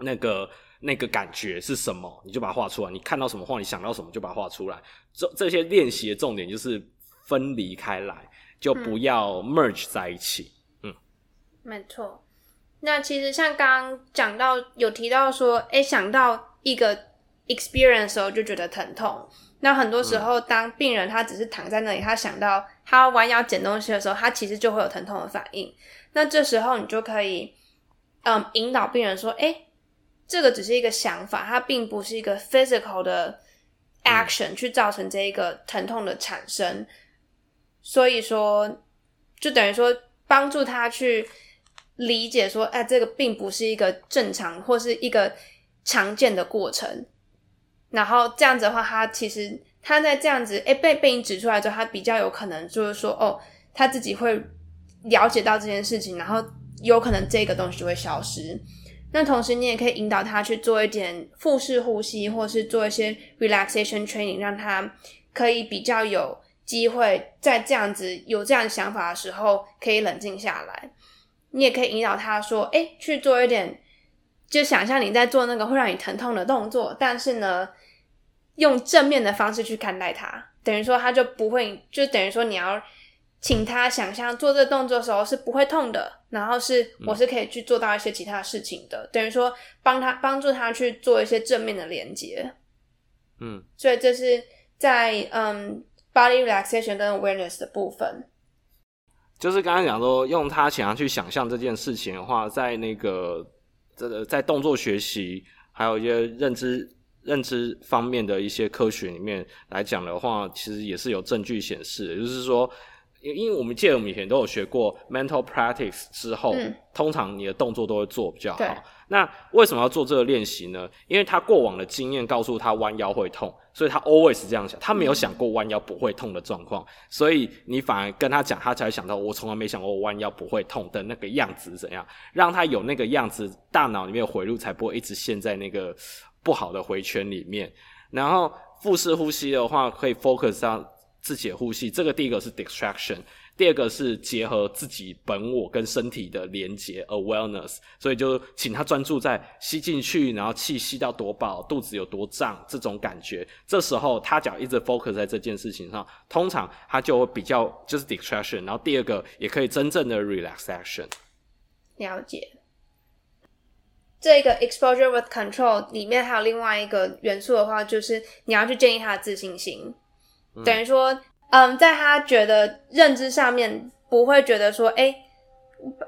那个那个感觉是什么？你就把它画出来。你看到什么画，你想到什么就把它画出来。这这些练习的重点就是分离开来，就不要 merge 在一起。嗯，嗯
没错。那其实像刚刚讲到有提到说，哎，想到一个 experience 的时候就觉得疼痛。那很多时候，当病人他只是躺在那里，他想到他弯腰捡东西的时候，他其实就会有疼痛的反应。那这时候你就可以，嗯，引导病人说，诶，这个只是一个想法，它并不是一个 physical 的 action 去造成这一个疼痛的产生。所以说，就等于说帮助他去理解说，哎，这个并不是一个正常或是一个常见的过程。然后这样子的话，他其实他在这样子，哎，被被你指出来之后，他比较有可能就是说，哦，他自己会了解到这件事情，然后有可能这个东西就会消失。那同时，你也可以引导他去做一点腹式呼吸，或是做一些 relaxation training，让他可以比较有机会在这样子有这样想法的时候，可以冷静下来。你也可以引导他说：“哎，去做一点，就想象你在做那个会让你疼痛的动作，但是呢，用正面的方式去看待它，等于说他就不会，就等于说你要请他想象做这个动作的时候是不会痛的，然后是我是可以去做到一些其他事情的，嗯、等于说帮他帮助他去做一些正面的连接。
嗯，
所以这是在嗯 body relaxation 跟 awareness 的部分。
就是刚刚讲说，用他想要去想象这件事情的话，在那个这个在动作学习，还有一些认知认知方面的一些科学里面来讲的话，其实也是有证据显示的，就是说。因因为我们记得我们以前都有学过 mental practice 之后，嗯、通常你的动作都会做比较好。那为什么要做这个练习呢？因为他过往的经验告诉他弯腰会痛，所以他 always 这样想，他没有想过弯腰不会痛的状况。嗯、所以你反而跟他讲，他才会想到我从来没想过弯腰不会痛的那个样子怎样，让他有那个样子，大脑里面回路才不会一直陷在那个不好的回圈里面。然后腹式呼吸的话，可以 focus 上。自己的呼吸，这个第一个是 distraction，第二个是结合自己本我跟身体的连接 awareness，所以就请他专注在吸进去，然后气吸到多饱，肚子有多胀这种感觉。这时候他只要一直 focus 在这件事情上，通常他就会比较就是 distraction，然后第二个也可以真正的 relaxation。
了解。这个 exposure with control 里面还有另外一个元素的话，就是你要去建立他的自信心。等于说，嗯，在他觉得认知上面不会觉得说，哎，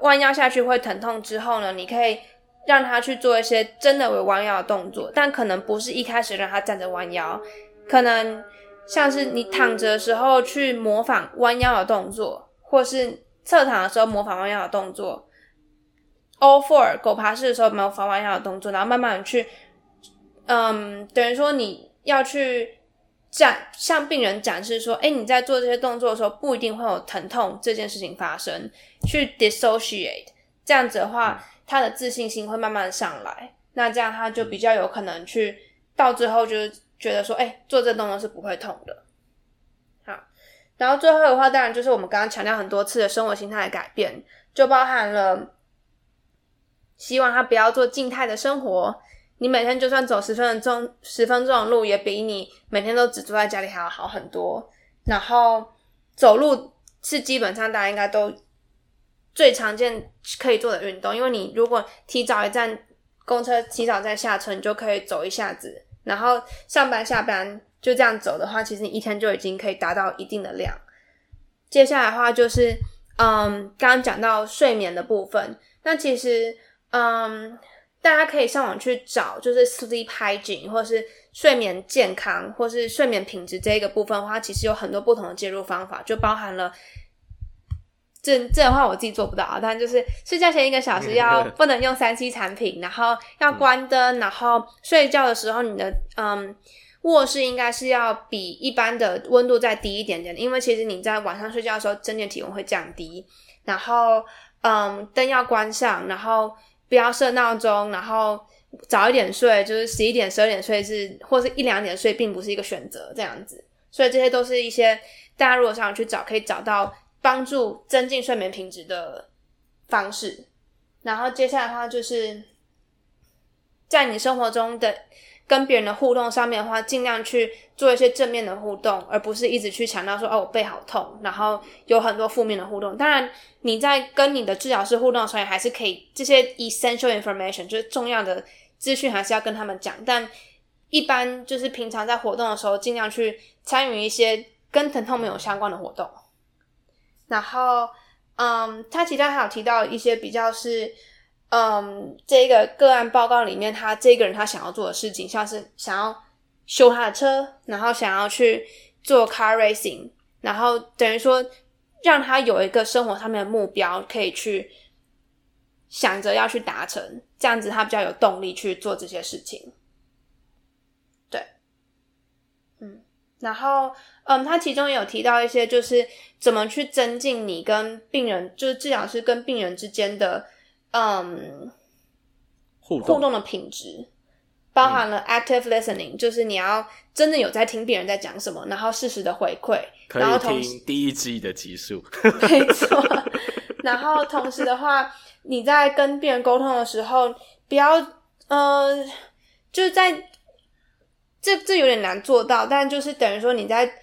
弯腰下去会疼痛之后呢，你可以让他去做一些真的为弯腰的动作，但可能不是一开始让他站着弯腰，可能像是你躺着的时候去模仿弯腰的动作，或是侧躺的时候模仿弯腰的动作，all four 狗爬式的时候模仿弯腰的动作，然后慢慢去，嗯，等于说你要去。展向病人展示说：“哎，你在做这些动作的时候，不一定会有疼痛这件事情发生。去 dissociate，这样子的话，他的自信心会慢慢上来。那这样他就比较有可能去到最后就是觉得说：哎，做这动作是不会痛的。好，然后最后的话，当然就是我们刚刚强调很多次的生活形态的改变，就包含了希望他不要做静态的生活。”你每天就算走十分钟、十分钟的路，也比你每天都只坐在家里还要好很多。然后走路是基本上大家应该都最常见可以做的运动，因为你如果提早一站公车，提早再下车，你就可以走一下子。然后上班下班就这样走的话，其实你一天就已经可以达到一定的量。接下来的话就是，嗯，刚刚讲到睡眠的部分，那其实，嗯。大家可以上网去找，就是 sleep hygiene，或是睡眠健康，或是睡眠品质这一个部分的话，其实有很多不同的介入方法，就包含了这这的话我自己做不到啊，但就是睡觉前一个小时 [LAUGHS] 要不能用三 C 产品，然后要关灯，然后睡觉的时候你的嗯卧室应该是要比一般的温度再低一点点，因为其实你在晚上睡觉的时候，整体体温会降低，然后嗯灯要关上，然后。不要设闹钟，然后早一点睡，就是十一点、十二点睡是，或是一两点睡，并不是一个选择，这样子。所以这些都是一些大家如果想要去找，可以找到帮助增进睡眠品质的方式。然后接下来的话，就是在你生活中的。跟别人的互动上面的话，尽量去做一些正面的互动，而不是一直去强调说哦，我背好痛，然后有很多负面的互动。当然，你在跟你的治疗师互动的时候，还是可以这些 essential information，就是重要的资讯，还是要跟他们讲。但一般就是平常在活动的时候，尽量去参与一些跟疼痛没有相关的活动。然后，嗯，他其他还有提到一些比较是，嗯，这个个案报告里面，他这个人他想要做的事情，像是想要修他的车，然后想要去做 car racing，然后等于说让他有一个生活上面的目标，可以去想着要去达成，这样子他比较有动力去做这些事情。对，嗯，然后。嗯，他其中也有提到一些，就是怎么去增进你跟病人，就是治疗师跟病人之间的嗯互动互动的品质，包含了 active listening，、嗯、就是你要真的有在听别人在讲什么，然后适时的回馈，然后同时
听第一季的集数，[LAUGHS]
没错。[LAUGHS] 然后同时的话，你在跟别人沟通的时候，不要呃，就是在这这有点难做到，但就是等于说你在。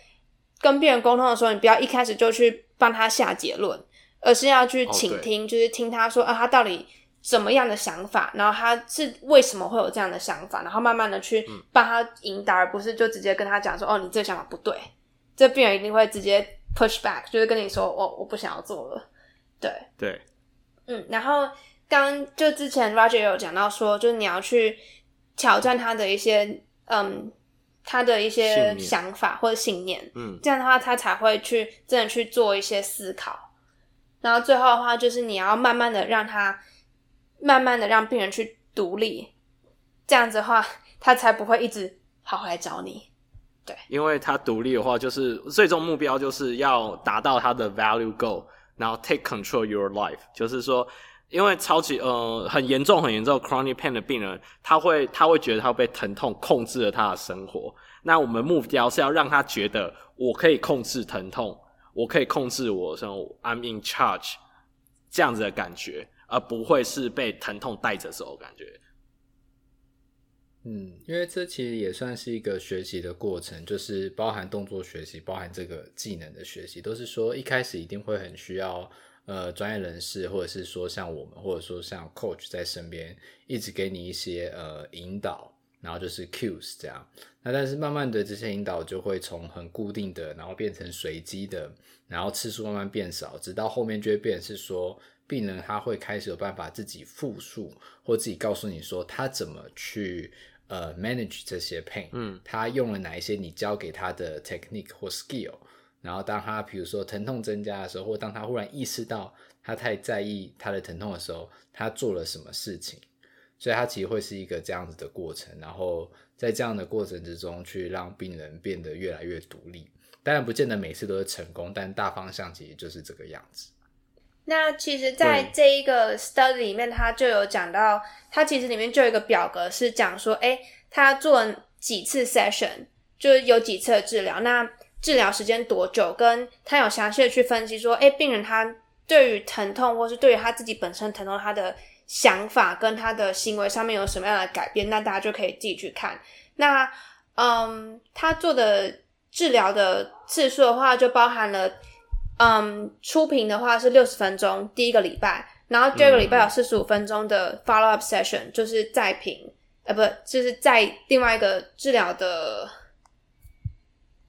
跟别人沟通的时候，你不要一开始就去帮他下结论，而是要去倾听，oh, 就是听他说啊，他到底怎么样的想法，然后他是为什么会有这样的想法，然后慢慢的去帮他引导，嗯、而不是就直接跟他讲说，哦，你这个想法不对，这病人一定会直接 push back，就是跟你说，哦，我不想要做了，对。
对，
嗯，然后刚就之前 Roger 有讲到说，就是你要去挑战他的一些嗯。他的一些想法或者信念，嗯，这样的话他才会去真的去做一些思考。然后最后的话，就是你要慢慢的让他，慢慢的让病人去独立，这样子的话，他才不会一直跑回来找你。对，
因为他独立的话，就是最终目标就是要达到他的 value goal，然后 take control your life，就是说。因为超级呃很严重很严重 chronic pain 的病人，他会他会觉得他被疼痛控制了他的生活。那我们目标是要让他觉得我可以控制疼痛，我可以控制我像，I'm in charge 这样子的感觉，而不会是被疼痛带着走的感觉。
嗯，因为这其实也算是一个学习的过程，就是包含动作学习，包含这个技能的学习，都是说一开始一定会很需要。呃，专业人士，或者是说像我们，或者说像 coach 在身边，一直给你一些呃引导，然后就是 cues 这样。那但是慢慢的，这些引导就会从很固定的，然后变成随机的，然后次数慢慢变少，直到后面就会变成是说，病人他会开始有办法自己复述，或自己告诉你说他怎么去呃 manage 这些 pain，嗯，他用了哪一些你教给他的 technique 或 skill。然后，当他比如说疼痛增加的时候，或当他忽然意识到他太在意他的疼痛的时候，他做了什么事情？所以，他其实会是一个这样子的过程。然后，在这样的过程之中，去让病人变得越来越独立。当然，不见得每次都是成功，但大方向其实就是这个样子。
那其实，在这一个 study 里面，他就有讲到，他其实里面就有一个表格是讲说，哎，他做几次 session，就是有几次的治疗。那治疗时间多久？跟他有详细的去分析说，哎，病人他对于疼痛，或是对于他自己本身疼痛，他的想法跟他的行为上面有什么样的改变？那大家就可以自己去看。那，嗯，他做的治疗的次数的话，就包含了，嗯，初评的话是六十分钟，第一个礼拜，然后第二个礼拜有四十五分钟的 follow up session，就是再评，呃，不，就是在另外一个治疗的。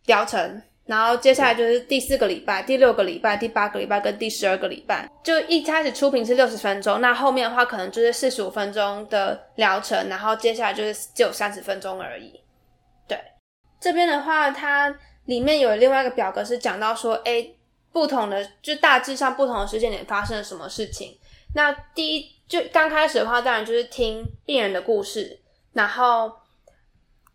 疗程，然后接下来就是第四个礼拜、第六个礼拜、第八个礼拜跟第十二个礼拜。就一开始初评是六十分钟，那后面的话可能就是四十五分钟的疗程，然后接下来就是只有三十分钟而已。对，这边的话，它里面有另外一个表格是讲到说，诶，不同的就大致上不同的时间点发生了什么事情。那第一就刚开始的话，当然就是听病人的故事，然后，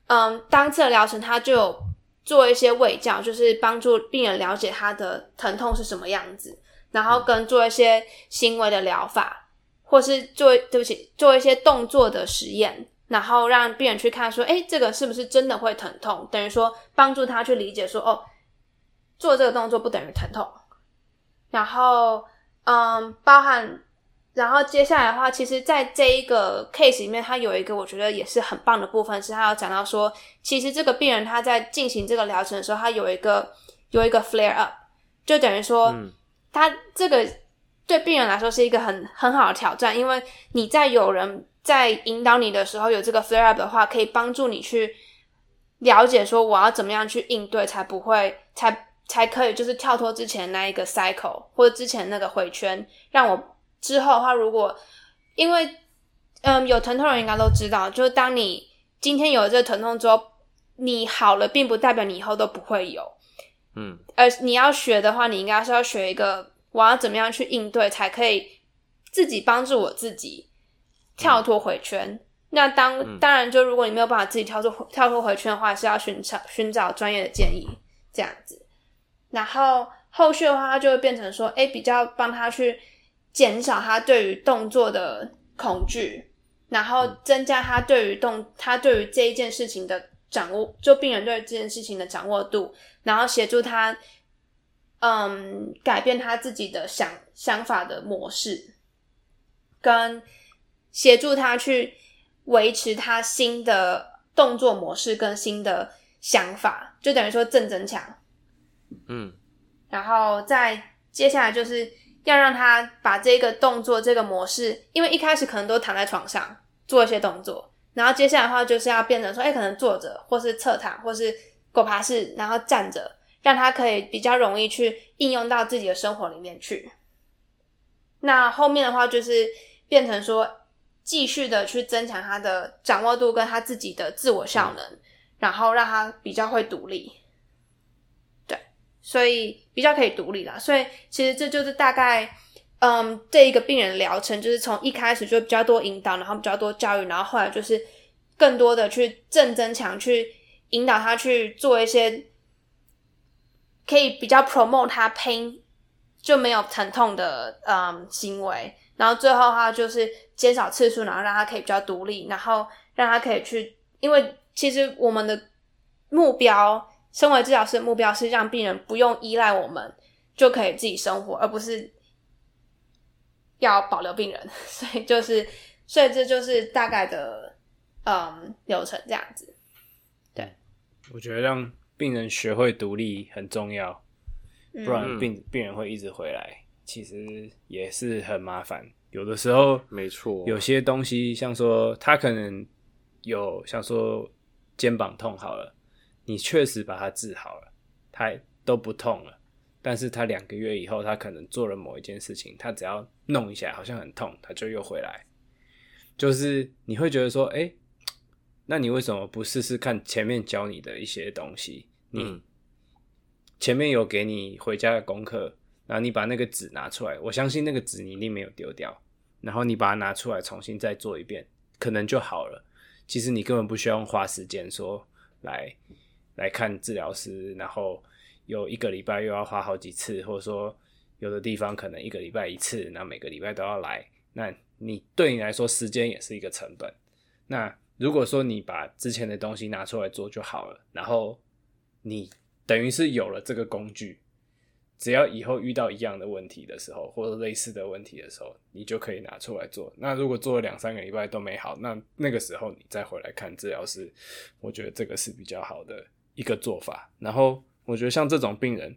嗯，当次的疗程它就有。做一些卫教，就是帮助病人了解他的疼痛是什么样子，然后跟做一些行为的疗法，或是做，对不起，做一些动作的实验，然后让病人去看说，诶，这个是不是真的会疼痛？等于说帮助他去理解说，哦，做这个动作不等于疼痛。然后，嗯，包含。然后接下来的话，其实在这一个 case 里面，它有一个我觉得也是很棒的部分，是它要讲到说，其实这个病人他在进行这个疗程的时候，他有一个有一个 flare up，就等于说，他这个对病人来说是一个很很好的挑战，因为你在有人在引导你的时候有这个 flare up 的话，可以帮助你去了解说我要怎么样去应对，才不会才才可以就是跳脱之前那一个 cycle 或者之前那个回圈，让我之后的话，如果因为嗯有疼痛的人应该都知道，就是当你今天有了这个疼痛之后，你好了，并不代表你以后都不会有，
嗯，
而你要学的话，你应该是要学一个我要怎么样去应对，才可以自己帮助我自己跳脱回圈。嗯、那当、嗯、当然，就如果你没有办法自己跳脱跳脱回圈的话，是要寻找寻找专业的建议这样子。然后后续的话，它就会变成说，哎，比较帮他去减少他对于动作的恐惧，然后增加他对于动他对于这一件事情的掌握，就病人对这件事情的掌握度，然后协助他，嗯，改变他自己的想想法的模式，跟协助他去维持他新的动作模式跟新的想法，就等于说正增强。
嗯，
然后再接下来就是要让他把这个动作这个模式，因为一开始可能都躺在床上做一些动作，然后接下来的话就是要变成说，哎，可能坐着，或是侧躺，或是狗爬式，然后站着，让他可以比较容易去应用到自己的生活里面去。那后面的话就是变成说，继续的去增强他的掌握度跟他自己的自我效能，然后让他比较会独立。所以比较可以独立啦，所以其实这就是大概，嗯，这一个病人疗程，就是从一开始就比较多引导，然后比较多教育，然后后来就是更多的去正增强，去引导他去做一些可以比较 promote 他 pain 就没有疼痛的嗯行为，然后最后的话就是减少次数，然后让他可以比较独立，然后让他可以去，因为其实我们的目标。身为治疗师的目标是让病人不用依赖我们就可以自己生活，而不是要保留病人。[LAUGHS] 所以就是，所以这就是大概的嗯流程这样子。对，
我觉得让病人学会独立很重要，不然病、嗯、病人会一直回来，其实也是很麻烦。有的时候，
没错，
有些东西像说他可能有像说肩膀痛好了。你确实把它治好了，它都不痛了。但是他两个月以后，他可能做了某一件事情，他只要弄一下，好像很痛，他就又回来。就是你会觉得说，哎，那你为什么不试试看前面教你的一些东西？你前面有给你回家的功课，然后你把那个纸拿出来，我相信那个纸你一定没有丢掉。然后你把它拿出来重新再做一遍，可能就好了。其实你根本不需要花时间说来。来看治疗师，然后有一个礼拜又要花好几次，或者说有的地方可能一个礼拜一次，那每个礼拜都要来，那你对你来说时间也是一个成本。那如果说你把之前的东西拿出来做就好了，然后你等于是有了这个工具，只要以后遇到一样的问题的时候，或者类似的问题的时候，你就可以拿出来做。那如果做了两三个礼拜都没好，那那个时候你再回来看治疗师，我觉得这个是比较好的。一个做法，然后我觉得像这种病人，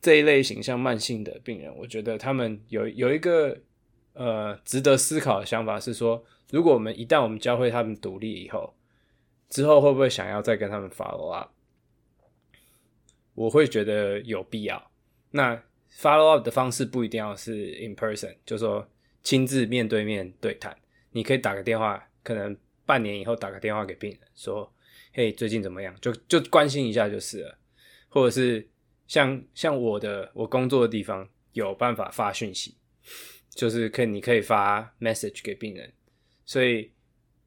这一类型像慢性的病人，我觉得他们有有一个呃值得思考的想法是说，如果我们一旦我们教会他们独立以后，之后会不会想要再跟他们 follow up？我会觉得有必要。那 follow up 的方式不一定要是 in person，就是说亲自面对面对谈，你可以打个电话，可能半年以后打个电话给病人说。嘿，最近怎么样？就就关心一下就是了，或者是像像我的我工作的地方有办法发讯息，就是可以你可以发 message 给病人，所以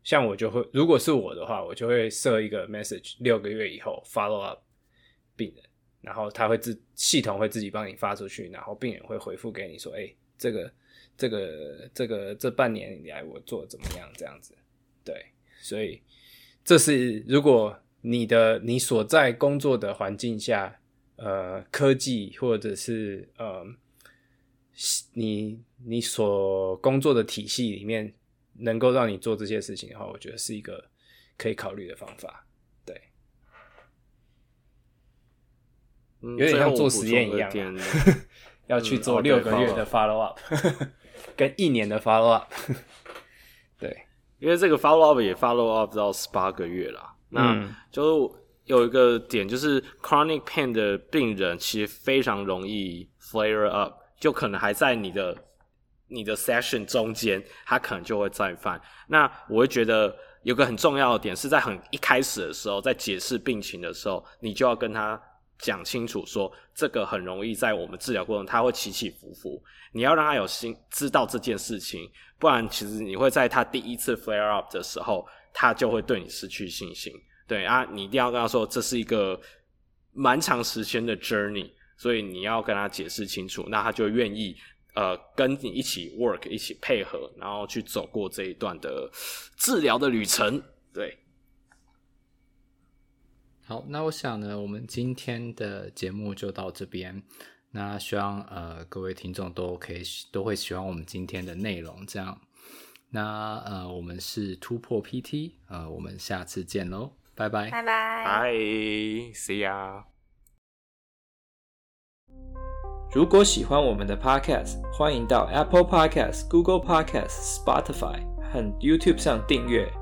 像我就会，如果是我的话，我就会设一个 message，六个月以后 follow up 病人，然后他会自系统会自己帮你发出去，然后病人会回复给你说，哎，这个这个这个这半年以来我做怎么样？这样子，对，所以。这是如果你的你所在工作的环境下，呃，科技或者是呃，你你所工作的体系里面能够让你做这些事情的话，我觉得是一个可以考虑的方法。对，有点像做实验一样，[LAUGHS] 要去做六个月的 follow up，[LAUGHS] 跟一年的 follow up。[LAUGHS] 对。
因为这个 follow up 也 follow up 到十八个月啦，那就有一个点就是 chronic pain 的病人其实非常容易 flare up，就可能还在你的你的 session 中间，他可能就会再犯。那我会觉得有个很重要的点是在很一开始的时候，在解释病情的时候，你就要跟他讲清楚说，这个很容易在我们治疗过程他会起起伏伏，你要让他有心知道这件事情，不然其实你会在他第一次 flare up 的时候，他就会对你失去信心。对啊，你一定要跟他说，这是一个蛮长时间的 journey，所以你要跟他解释清楚，那他就愿意呃跟你一起 work，一起配合，然后去走过这一段的治疗的旅程。对，
好，那我想呢，我们今天的节目就到这边。那希望呃各位听众都可以都会喜欢我们今天的内容，这样。那呃我们是突破 PT，呃我们下次见喽。拜拜，
拜拜，
拜，See ya。
如果喜欢我们的 Podcast，欢迎到 Apple Podcast、Google Podcast、Spotify 和 YouTube 上订阅，